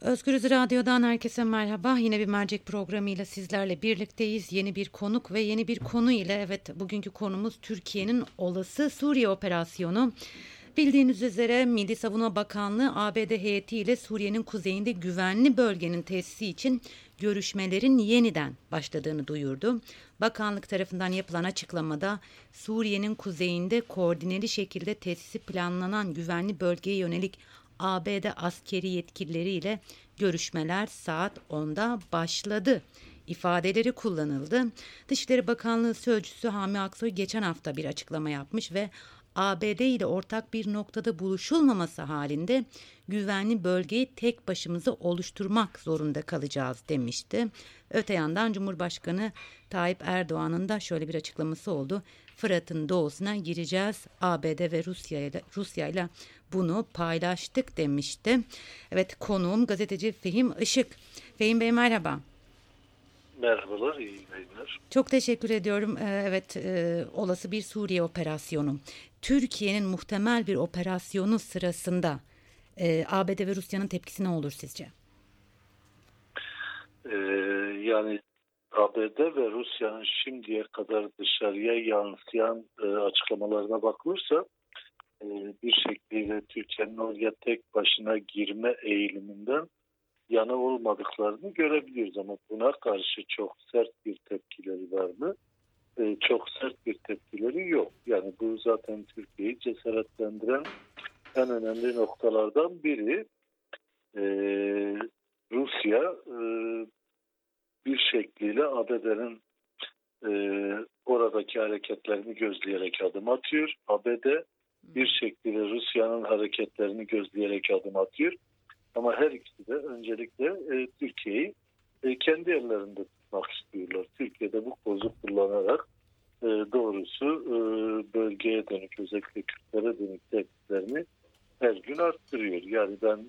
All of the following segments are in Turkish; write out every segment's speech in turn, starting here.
Özgürüz Radyo'dan herkese merhaba. Yine bir mercek programıyla sizlerle birlikteyiz. Yeni bir konuk ve yeni bir konu ile evet bugünkü konumuz Türkiye'nin olası Suriye operasyonu. Bildiğiniz üzere Milli Savunma Bakanlığı ABD heyetiyle Suriye'nin kuzeyinde güvenli bölgenin tesisi için görüşmelerin yeniden başladığını duyurdu. Bakanlık tarafından yapılan açıklamada Suriye'nin kuzeyinde koordineli şekilde tesisi planlanan güvenli bölgeye yönelik ABD askeri yetkilileriyle görüşmeler saat 10'da başladı ifadeleri kullanıldı. Dışişleri Bakanlığı Sözcüsü Hami Aksoy geçen hafta bir açıklama yapmış ve ABD ile ortak bir noktada buluşulmaması halinde güvenli bölgeyi tek başımıza oluşturmak zorunda kalacağız demişti. Öte yandan Cumhurbaşkanı Tayyip Erdoğan'ın da şöyle bir açıklaması oldu. Fırat'ın doğusuna gireceğiz. ABD ve Rusya ile Rusya ile bunu paylaştık demişti. Evet konuğum gazeteci Fehim Işık. Fehim Bey merhaba. Merhabalar, iyi yayınlar. Çok teşekkür ediyorum. Ee, evet, e, olası bir Suriye operasyonu. Türkiye'nin muhtemel bir operasyonu sırasında e, ABD ve Rusya'nın tepkisi ne olur sizce? Ee, yani ABD ve Rusya'nın şimdiye kadar dışarıya yansıyan e, açıklamalarına bakılırsa bir şekilde Türkiye'nin oraya tek başına girme eğiliminden yana olmadıklarını görebiliyoruz ama buna karşı çok sert bir tepkileri var mı? E, çok sert bir tepkileri yok. Yani bu zaten Türkiye'yi cesaretlendiren en önemli noktalardan biri. E, Rusya e, bir şekliyle ABD'nin e, oradaki hareketlerini gözleyerek adım atıyor. ABD bir şekilde Rusya'nın hareketlerini gözleyerek adım atıyor. Ama her ikisi de öncelikle e, Türkiye'yi e, kendi ellerinde tutmak istiyorlar. Türkiye'de bu kozu kullanarak e, doğrusu e, bölgeye dönük özellikle Kürtlere dönük tehditlerini her gün arttırıyor. Yani ben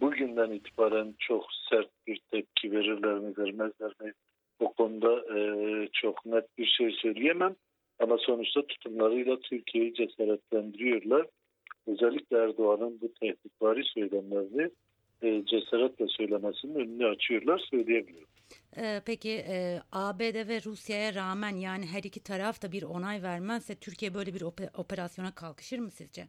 bugünden itibaren çok sert bir tepki verirler mi vermezler mi o konuda e, çok net bir şey söyleyemem. Ama sonuçta tutumlarıyla Türkiye'yi cesaretlendiriyorlar. Özellikle Erdoğan'ın bu tehditvari söylemlerini e, cesaretle söylemesinin önünü açıyorlar söyleyebilirim. Ee, peki e, ABD ve Rusya'ya rağmen yani her iki taraf da bir onay vermezse Türkiye böyle bir operasyona kalkışır mı sizce?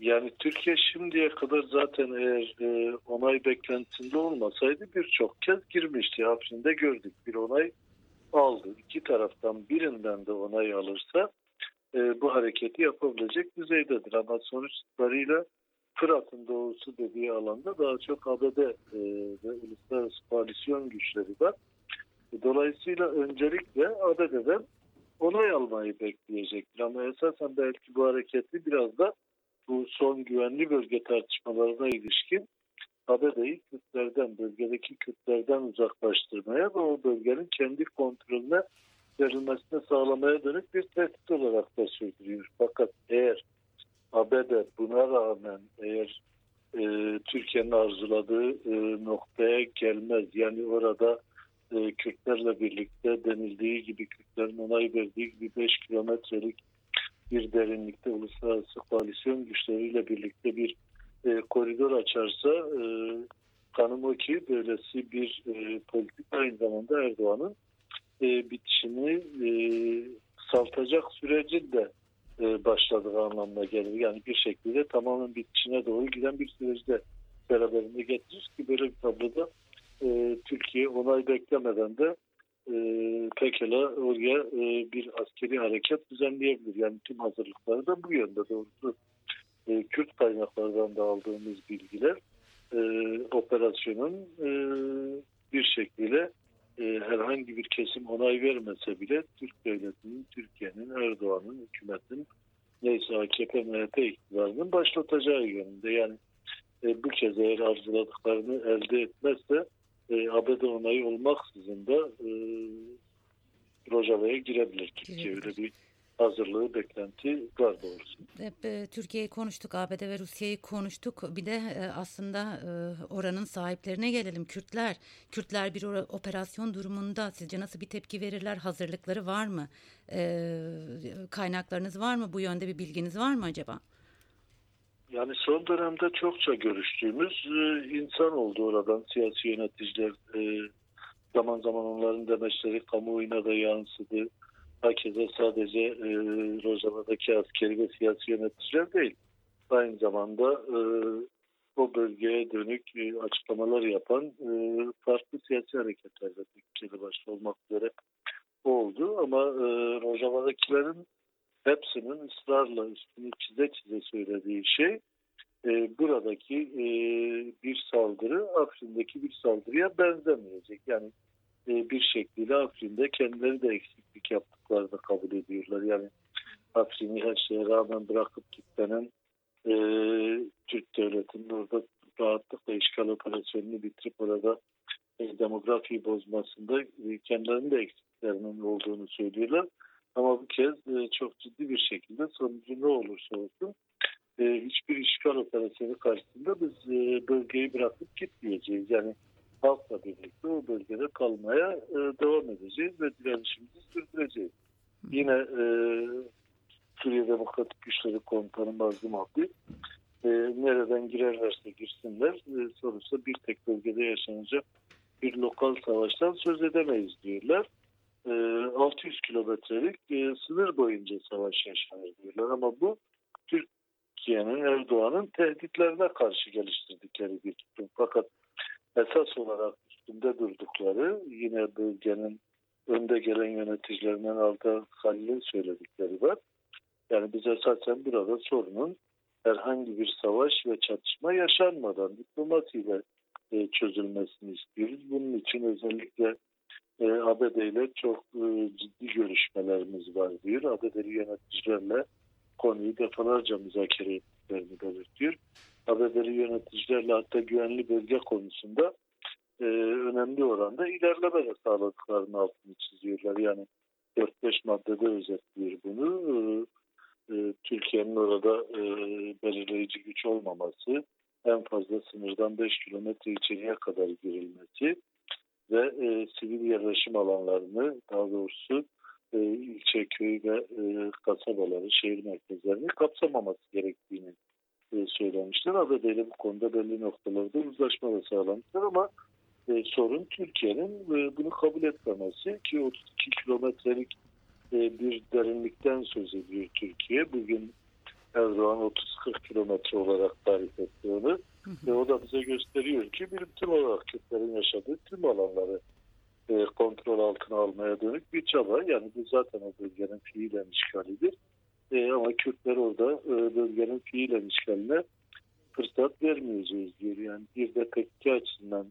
Yani Türkiye şimdiye kadar zaten eğer e, onay beklentisinde olmasaydı birçok kez girmişti. Hapsinde gördük bir onay aldı. İki taraftan birinden de onay alırsa e, bu hareketi yapabilecek düzeydedir. Ama sonuçlarıyla Fırat'ın doğusu dediği alanda daha çok ABD e, ve uluslararası koalisyon güçleri var. Dolayısıyla öncelikle ABD'den onay almayı bekleyecektir. Ama esasen belki bu hareketi biraz da bu son güvenli bölge tartışmalarına ilişkin ABD'yi Kürtlerden, bölgedeki Kürtlerden uzaklaştırmaya ve o bölgenin kendi kontrolüne verilmesine sağlamaya dönük bir tehdit olarak da sürdürüyor. Fakat eğer ABD buna rağmen eğer e, Türkiye'nin arzuladığı e, noktaya gelmez yani orada e, Kürtlerle birlikte denildiği gibi Kürtlerin onay verdiği gibi 5 kilometrelik bir derinlikte uluslararası koalisyon güçleriyle birlikte bir e, koridor açarsa e, kanım o ki böylesi bir e, politik aynı zamanda Erdoğan'ın e, bitişini e, saltacak sürecin de e, başladığı anlamına gelir. Yani bir şekilde tamamen bitişine doğru giden bir süreci beraberinde getirir ki böyle bir tabloda e, Türkiye onay beklemeden de e, pekala oraya e, bir askeri hareket düzenleyebilir. Yani tüm hazırlıkları da bu yönde doğrusu e, Kürt kaynaklardan da aldığımız bilgiler e, operasyonun e, bir şekilde e, herhangi bir kesim onay vermese bile Türk devletinin, Türkiye'nin, Erdoğan'ın, hükümetin neyse AKP, MHP iktidarının başlatacağı yönünde. Yani e, bu kez eğer arzuladıklarını elde etmezse e, ABD onayı olmaksızın da e, Rojava'ya girebilir. Türkiye öyle bir hazırlığı, beklenti var doğrusu. Hep e, Türkiye'yi konuştuk, ABD ve Rusya'yı konuştuk. Bir de e, aslında e, oranın sahiplerine gelelim. Kürtler, Kürtler bir operasyon durumunda sizce nasıl bir tepki verirler? Hazırlıkları var mı? Kaynaklarınız var mı? Bu yönde bir bilginiz var mı acaba? Yani son dönemde çokça görüştüğümüz insan oldu oradan siyasi yöneticiler. Zaman zaman onların demeçleri kamuoyuna da yansıdı. Herkese sadece e, Rojava'daki askeri ve siyasi yöneticiler değil. Aynı zamanda e, o bölgeye dönük e, açıklamalar yapan e, farklı siyasi hareketlerde Türkiye'de başta olmak üzere oldu. Ama e, Rojava'dakilerin hepsinin ısrarla üstünü çize çize söylediği şey e, buradaki e, bir saldırı Afrin'deki bir saldırıya benzemeyecek. Yani bir şekilde Afrin'de kendileri de eksiklik yaptıklarını kabul ediyorlar. Yani Afrin'i her şeye rağmen bırakıp gitmenin e, Türk devletinin orada rahatlıkla işgal operasyonunu bitirip orada e, demografiyi bozmasında e, kendilerinin de eksiklerinin olduğunu söylüyorlar. Ama bu kez e, çok ciddi bir şekilde sonucu ne olursa olsun e, hiçbir işgal operasyonu karşısında biz e, bölgeyi bırakıp gitmeyeceğiz. Yani halkla birlikte o bölgede kalmaya e, devam edeceğiz ve direnişimizi sürdüreceğiz. Yine e, Suriye Demokratik Güçleri Komutanı Mazlum Abdi e, nereden girerlerse girsinler e, sonuçta bir tek bölgede yaşanacak bir lokal savaştan söz edemeyiz diyorlar. 600 ee, kilometrelik e, sınır boyunca savaş yaşanır diyorlar ama bu Türkiye'nin Erdoğan'ın tehditlerine karşı geliştirdikleri bir tutum. Fakat esas olarak üstünde durdukları yine bölgenin önde gelen yöneticilerinden aldığı Halil'in söyledikleri var. Yani biz esasen burada sorunun herhangi bir savaş ve çatışma yaşanmadan diplomasiyle e, çözülmesini istiyoruz. Bunun için özellikle e, ABD ile çok e, ciddi görüşmelerimiz var diyor. ABD'li yöneticilerle konuyu defalarca müzakere ettiklerini belirtiyor. ABD'li yöneticilerle hatta güvenli bölge konusunda e, önemli oranda ilerleme de sağladıklarını altını çiziyorlar. Yani 4-5 maddede özetliyor bunu. E, e, Türkiye'nin orada e, belirleyici güç olmaması, en fazla sınırdan 5 kilometre içeriye kadar girilmesi, ve e, sivil yerleşim alanlarını daha doğrusu e, ilçe, köy ve e, kasabaları, şehir merkezlerini kapsamaması gerektiğini söylemişler. ABD ile bu konuda belli noktalarda uzlaşma da sağlamışlar ama e, sorun Türkiye'nin e, bunu kabul etmemesi ki 32 kilometrelik e, bir derinlikten söz ediyor Türkiye. Bugün Erdoğan 30-40 kilometre olarak tarif etti onu. Ve o da bize gösteriyor ki bir tüm olarak Kürtlerin yaşadığı tüm alanları e, kontrol altına almaya dönük bir çaba. Yani bu zaten o bölgenin fiilen işgalidir. E, ama Kürtler orada e, bölgenin fiilen işgaline fırsat vermeyeceğiz diyor. Yani bir de PKK açısından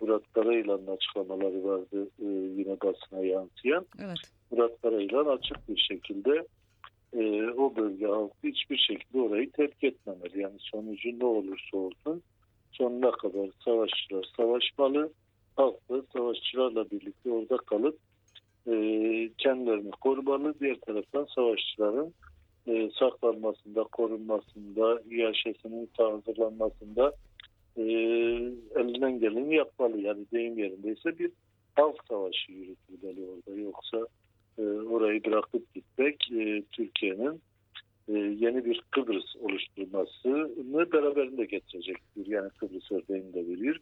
Murat Karayılan'ın açıklamaları vardı e, yine basına yansıyan. Evet. Murat Karayılan açık bir şekilde e, o bölge halkı hiçbir şekilde orayı terk etmemeli. Yani sonucu ne olursa olsun sonuna kadar savaşçılar savaşmalı. Halk da savaşçılarla birlikte orada kalıp e, kendilerini korumalı. Diğer taraftan savaşçıların e, saklanmasında, korunmasında, yaşasının hazırlanmasında e, elinden geleni yapmalı. Yani deyim yerindeyse bir halk savaşı yürütülmeli orada. Yoksa e, orayı bırakıp gitmek e, Türkiye'nin e, yeni bir Kıbrıs oluşturmasını beraberinde getirecektir. Yani Kıbrıs örneğini de veriyor.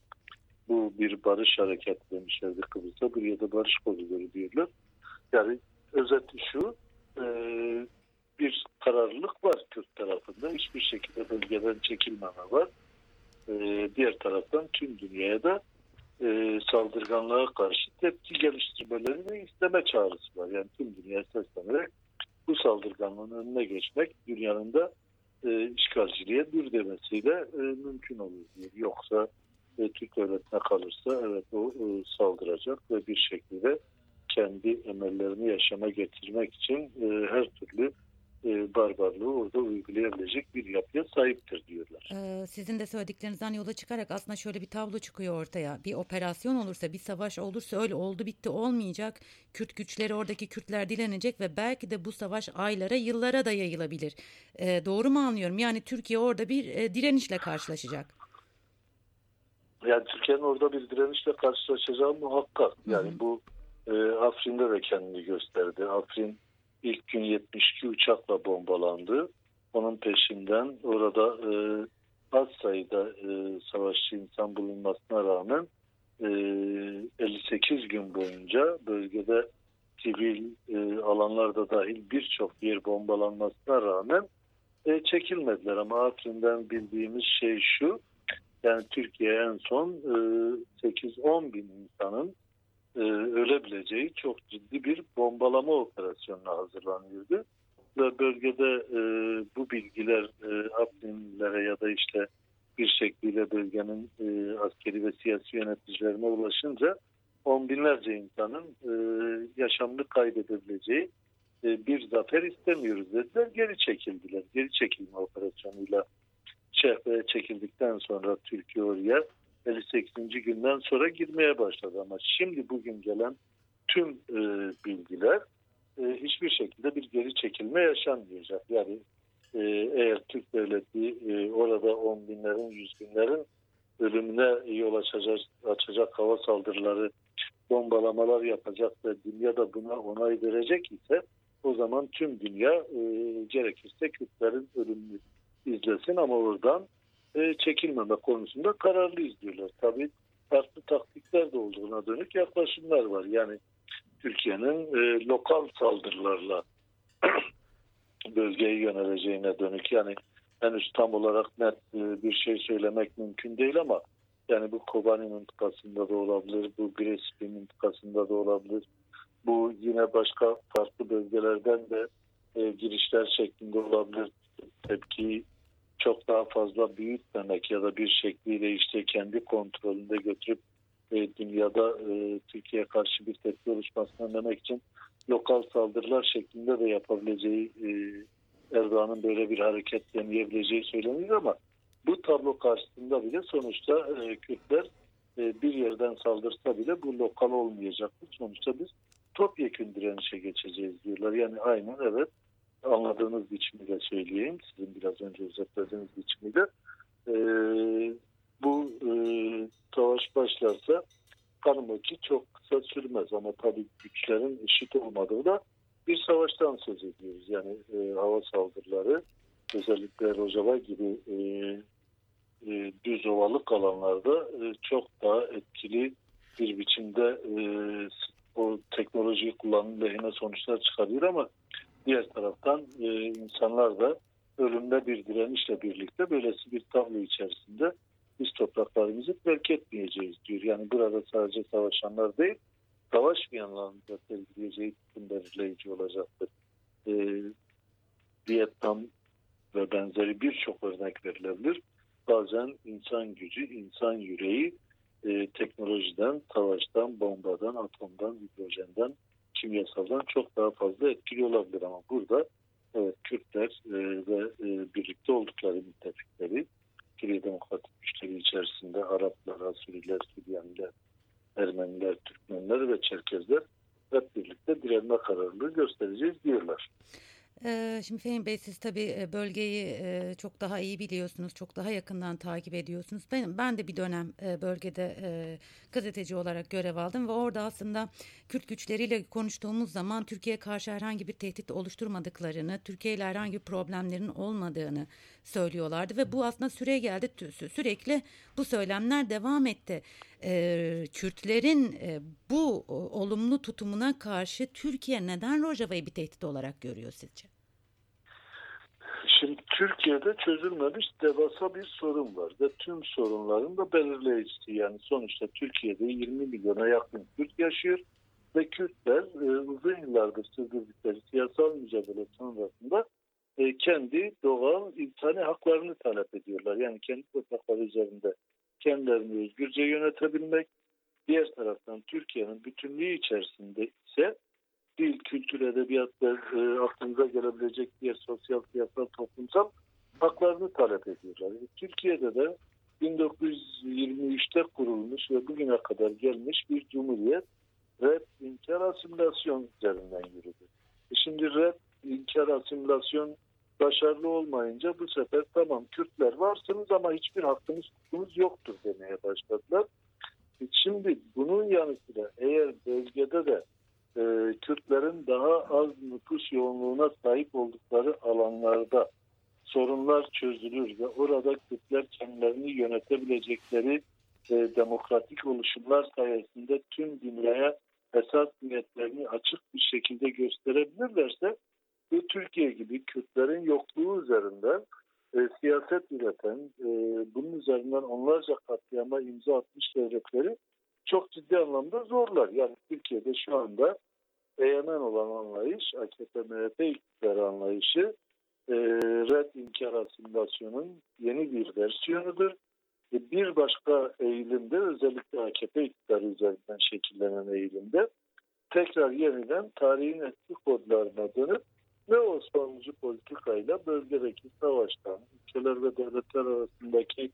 Bu bir barış hareketi demişlerdi Kıbrıs'a. Bir ya da barış koridoru diyorlar. Yani özeti şu bir kararlılık var Kürt tarafında. Hiçbir şekilde bölgeden çekilmeme var. diğer taraftan tüm dünyaya da e, saldırganlığa karşı tepki geliştirmelerini isteme çağrısı var. Yani tüm dünya seslenerek bu saldırganlığın önüne geçmek dünyanın da e, işgalciliğe dur demesiyle e, mümkün olur diyor. Yoksa e, Türk devletine kalırsa evet o saldıracak ve bir şekilde kendi emellerini yaşama getirmek için her türlü e, barbarlığı orada uygulayabilecek bir yapıya sahiptir diyorlar. Ee, sizin de söylediklerinizden yola çıkarak aslında şöyle bir tablo çıkıyor ortaya. Bir operasyon olursa, bir savaş olursa öyle oldu bitti olmayacak. Kürt güçleri oradaki Kürtler dilenecek ve belki de bu savaş aylara, yıllara da yayılabilir. Ee, doğru mu anlıyorum? Yani Türkiye orada bir e, direnişle karşılaşacak. Yani Türkiye'nin orada bir direnişle karşılaşacağı muhakkak. Yani Hı-hı. bu e, Afrin'de de kendini gösterdi. Afrin ilk gün 72 uçakla bombalandı. onun peşinden orada e, az sayıda e, savaşçı insan bulunmasına rağmen e, 58 gün boyunca bölgede sivil e, alanlarda dahil birçok yer bombalanmasına rağmen e, çekilmediler. Ama Afrin'den bildiğimiz şey şu, yani Türkiye en son e, 8-10 bin insanın e, ölebileceği çok ciddi bir bombalama operasyonuna hazırlanıyordu. Ve bölgede e, bu bilgiler e, Afrinlilere ya da işte bir şekliyle bölgenin e, askeri ve siyasi yöneticilerine ulaşınca on binlerce insanın e, yaşamını kaybedebileceği e, bir zafer istemiyoruz dediler. Geri çekildiler. Geri çekilme operasyonuyla cepheye çekildikten sonra Türkiye oraya 58. günden sonra girmeye başladı ama şimdi bugün gelen tüm e, bilgiler e, hiçbir şekilde bir geri çekilme yaşanmayacak. Yani e, eğer Türk devleti e, orada on binlerin, yüz binlerin ölümüne yol açacak, açacak hava saldırıları, bombalamalar yapacak ve dünya da buna onay verecek ise o zaman tüm dünya e, gerekirse Kürtlerin ölümünü izlesin ama oradan e, çekilmeme konusunda kararlı izliyorlar. Tabii farklı taktikler de olduğuna dönük yaklaşımlar var. Yani Türkiye'nin e, lokal saldırılarla bölgeyi yöneleceğine dönük yani henüz tam olarak net e, bir şey söylemek mümkün değil ama yani bu Kobani mıntıkasında da olabilir, bu Grespi mıntıkasında da olabilir. Bu yine başka farklı bölgelerden de e, girişler şeklinde olabilir. Tepkiyi çok daha fazla büyütmemek ya da bir şekliyle işte kendi kontrolünde götürüp e, dünyada e, Türkiye'ye karşı bir tepki oluşmasını önlemek için lokal saldırılar şeklinde de yapabileceği e, Erdoğan'ın böyle bir hareket deneyebileceği söyleniyor ama bu tablo karşısında bile sonuçta e, Kürtler e, bir yerden saldırsa bile bu lokal olmayacaktır. Sonuçta biz topyekun direnişe geçeceğiz diyorlar. Yani aynen evet anladığınız biçimiyle söyleyeyim. Sizin biraz önce özetlediğiniz biçimiyle. E, bu e, savaş başlarsa kanım ki çok kısa sürmez ama tabii güçlerin eşit olmadığı da bir savaştan söz ediyoruz. Yani e, hava saldırıları özellikle Rojava gibi e, e, düz ovalık alanlarda e, çok daha etkili bir biçimde e, o teknolojiyi kullanım lehine sonuçlar çıkarıyor ama diğer taraftan e, insanlar da ölümle bir direnişle birlikte böylesi bir tablo içerisinde biz topraklarımızı terk etmeyeceğiz diyor. Yani burada sadece savaşanlar değil, savaşmayanların da sergileyeceği tutum belirleyici olacaktır. E, Vietnam ve benzeri birçok örnek verilebilir. Bazen insan gücü, insan yüreği e, teknolojiden, savaştan, bombadan, atomdan, hidrojenden, kimyasaldan çok daha fazla etkili olabilir ama burada evet Kürtler e, ve e, birlikte oldukları müttefikleri Suriye Demokratik Güçleri içerisinde Araplar, Asuriler, Süryaniler, Ermeniler, Türkmenler ve Çerkezler hep birlikte direnme kararlılığı göstereceğiz diyorlar. Şimdi Fehim Bey siz tabii bölgeyi çok daha iyi biliyorsunuz, çok daha yakından takip ediyorsunuz. Ben, ben de bir dönem bölgede gazeteci olarak görev aldım ve orada aslında Kürt güçleriyle konuştuğumuz zaman Türkiye'ye karşı herhangi bir tehdit oluşturmadıklarını, Türkiye ile herhangi bir problemlerin olmadığını söylüyorlardı ve bu aslında süre geldi sürekli bu söylemler devam etti. Kürtlerin bu olumlu tutumuna karşı Türkiye neden Rojava'yı bir tehdit olarak görüyor sizce? Şimdi Türkiye'de çözülmemiş devasa bir sorun var ve tüm sorunların da belirleyicisi. Yani sonuçta Türkiye'de 20 milyona yakın Kürt yaşıyor ve Kürtler e, uzun yıllardır sürdürdükleri siyasal mücadele sonrasında e, kendi doğal insani haklarını talep ediyorlar. Yani kendi toprakları üzerinde kendilerini özgürce yönetebilmek. Diğer taraftan Türkiye'nin bütünlüğü içerisinde ise dil, kültür, edebiyat ve e, aklınıza gelebilecek diğer sosyal, siyasal, toplumsal haklarını talep ediyorlar. E, Türkiye'de de 1923'te kurulmuş ve bugüne kadar gelmiş bir cumhuriyet red, inkar, asimilasyon üzerinden yürüdü. E şimdi red, inkar, asimilasyon başarılı olmayınca bu sefer tamam Kürtler varsınız ama hiçbir hakkınız hukukunuz yoktur demeye başladılar. E şimdi bunun yanı sıra eğer bölgede de e, Kürtlerin daha az nüfus yoğunluğuna sahip oldukları alanlarda sorunlar çözülür ve orada Kürtler kendilerini yönetebilecekleri e, demokratik oluşumlar sayesinde tüm dünyaya esas niyetlerini açık bir şekilde gösterebilirlerse bu Türkiye gibi Kürtlerin yokluğu üzerinden e, siyaset üreten, e, bunun üzerinden onlarca katliama imza atmış devletleri çok ciddi anlamda zorlar. Yani Türkiye'de şu anda egemen olan anlayış, AKP-MHP iktidarı anlayışı e, red inkar asimilasyonun yeni bir versiyonudur. E, bir başka eğilimde özellikle AKP iktidarı üzerinden şekillenen eğilimde tekrar yeniden tarihin eski kodlarına dönüp ve Osmanlıcı politikayla bölgedeki savaştan, ülkeler ve devletler arasındaki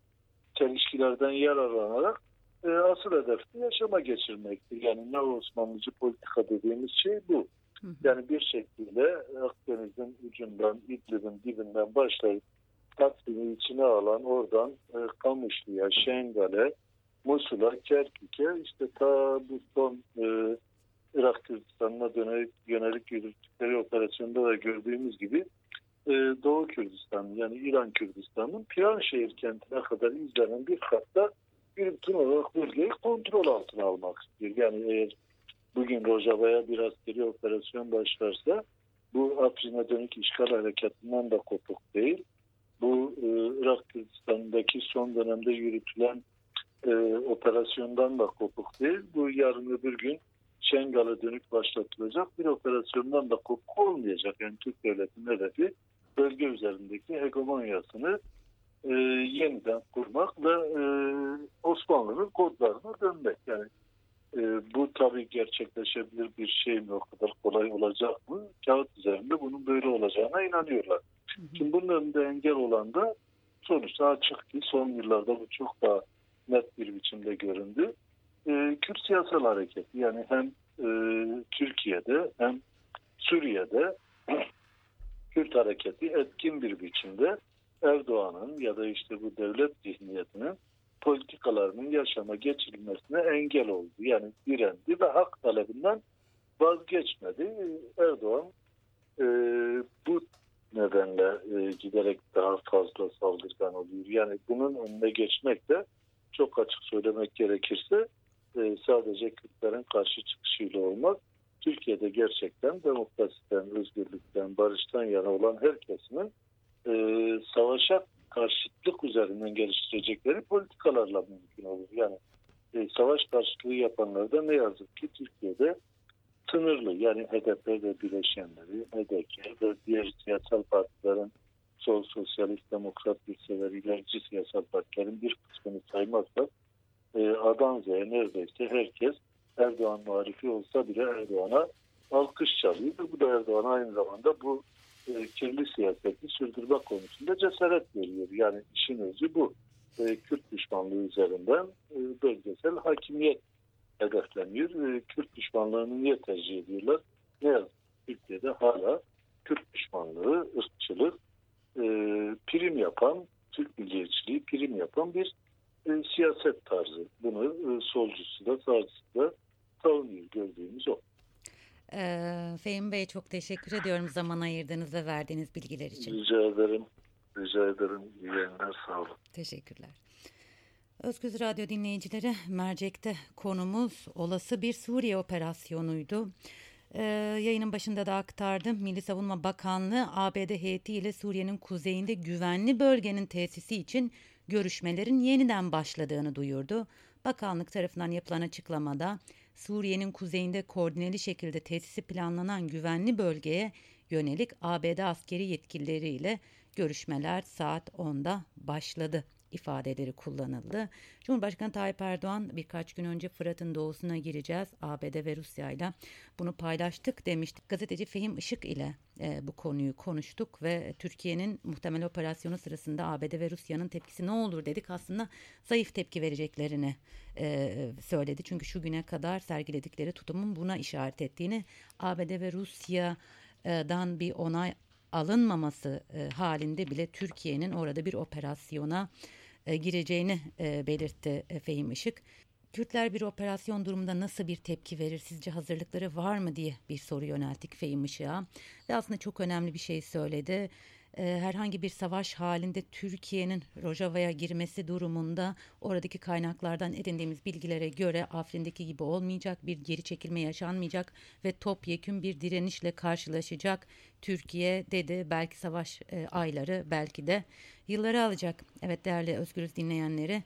çelişkilerden yararlanarak e, asıl hedefi yaşama geçirmektir. Yani ne Osmanlıcı politika dediğimiz şey bu. Yani bir şekilde Akdeniz'in ucundan, İdlib'in dibinden başlayıp Taksim'i içine alan oradan e, Kamışlı'ya, Şengal'e, Musul'a, Kerkük'e işte ta bu son e, Irak Kürdistan'ına dönelik, yönelik yürüttükleri operasyonda da gördüğümüz gibi e, Doğu Kürdistan yani İran Kürdistan'ın Piranşehir kentine kadar izlenen bir hatta bir bütün bölgeyi kontrol altına almak istiyor. Yani eğer bugün Rojava'ya bir askeri operasyon başlarsa bu Afrin'e dönük işgal hareketinden de kopuk değil. Bu e, Irak Kürdistan'daki son dönemde yürütülen e, operasyondan da kopuk değil. Bu yarın öbür gün Şengal'e dönük başlatılacak bir operasyondan da kopuk olmayacak. Yani Türk devletinin hedefi bölge üzerindeki hegemonyasını e, yeniden kurmak ve e, Osmanlı'nın kodlarına dönmek. Yani e, bu tabii gerçekleşebilir bir şey mi o kadar kolay olacak mı? Kağıt üzerinde bunun böyle olacağına inanıyorlar. Hı hı. Şimdi bunun önünde engel olan da sonuçta açık ki son yıllarda bu çok daha net bir biçimde göründü. E, Kürt siyasal hareketi yani hem e, Türkiye'de hem Suriye'de Kürt hareketi etkin bir biçimde Erdoğan'ın ya da işte bu devlet zihniyetinin politikalarının yaşama geçirilmesine engel oldu. Yani direndi ve hak talebinden vazgeçmedi. Erdoğan e, bu nedenle e, giderek daha fazla saldırgan oluyor. Yani bunun önüne geçmek de çok açık söylemek gerekirse e, sadece Kürtlerin karşı çıkışıyla olmaz. Türkiye'de gerçekten demokrasiden, özgürlükten, barıştan yana olan herkesin e, savaşa karşıtlık üzerinden geliştirecekleri politikalarla mümkün olur. Yani e, savaş karşıtlığı yapanlar da ne yazık ki Türkiye'de sınırlı. Yani HDP ve bileşenleri, HDP ve diğer siyasal partilerin sol sosyalist demokrat listeler, ilerici siyasal partilerin bir kısmını saymazsak e, A'dan Z'ye neredeyse herkes Erdoğan muharifi olsa bile Erdoğan'a alkış çalıyor. Bu da Erdoğan aynı zamanda bu e, kirli siyaseti sürdürme konusunda cesaret veriyor. Yani işin özü bu. E, Kürt düşmanlığı üzerinden e, bölgesel hakimiyet hedefleniyor. E, Kürt düşmanlığını niye tercih ediyorlar? Ne yazık Türkiye'de hala Kürt düşmanlığı, ırkçılık, e, prim yapan, Türk milliyetçiliği prim yapan bir e, siyaset tarzı. Bunu solcusu da sağcısı da savunuyor gördüğümüz o. Ee, Fehim Bey çok teşekkür ediyorum zaman ayırdığınız ve verdiğiniz bilgiler için. Rica ederim. Rica ederim. İyi yayınlar. Sağ olun. Teşekkürler. Özgüz Radyo dinleyicileri mercekte konumuz olası bir Suriye operasyonuydu. Ee, yayının başında da aktardım. Milli Savunma Bakanlığı ABD heyeti ile Suriye'nin kuzeyinde güvenli bölgenin tesisi için görüşmelerin yeniden başladığını duyurdu. Bakanlık tarafından yapılan açıklamada Suriye'nin kuzeyinde koordineli şekilde tesisi planlanan güvenli bölgeye yönelik ABD askeri yetkilileriyle görüşmeler saat 10'da başladı ifadeleri kullanıldı. Cumhurbaşkanı Tayyip Erdoğan birkaç gün önce Fırat'ın doğusuna gireceğiz ABD ve Rusya ile bunu paylaştık demiştik. Gazeteci Fehim Işık ile e, bu konuyu konuştuk ve Türkiye'nin muhtemel operasyonu sırasında ABD ve Rusya'nın tepkisi ne olur dedik. Aslında zayıf tepki vereceklerini e, söyledi. Çünkü şu güne kadar sergiledikleri tutumun buna işaret ettiğini ABD ve Rusya'dan bir onay alınmaması e, halinde bile Türkiye'nin orada bir operasyona e, gireceğini e, belirtti e, Fehim Işık. Kürtler bir operasyon durumunda nasıl bir tepki verir sizce hazırlıkları var mı diye bir soru yönelttik Fehim Işık'a ve aslında çok önemli bir şey söyledi. e, herhangi bir savaş halinde Türkiye'nin Rojava'ya girmesi durumunda oradaki kaynaklardan edindiğimiz bilgilere göre Afrin'deki gibi olmayacak, bir geri çekilme yaşanmayacak ve topyekün bir direnişle karşılaşacak Türkiye dedi. Belki savaş e, ayları belki de yılları alacak. Evet değerli Özgürüz dinleyenleri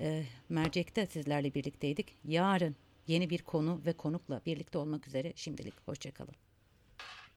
e, mercekte sizlerle birlikteydik. Yarın yeni bir konu ve konukla birlikte olmak üzere şimdilik hoşçakalın.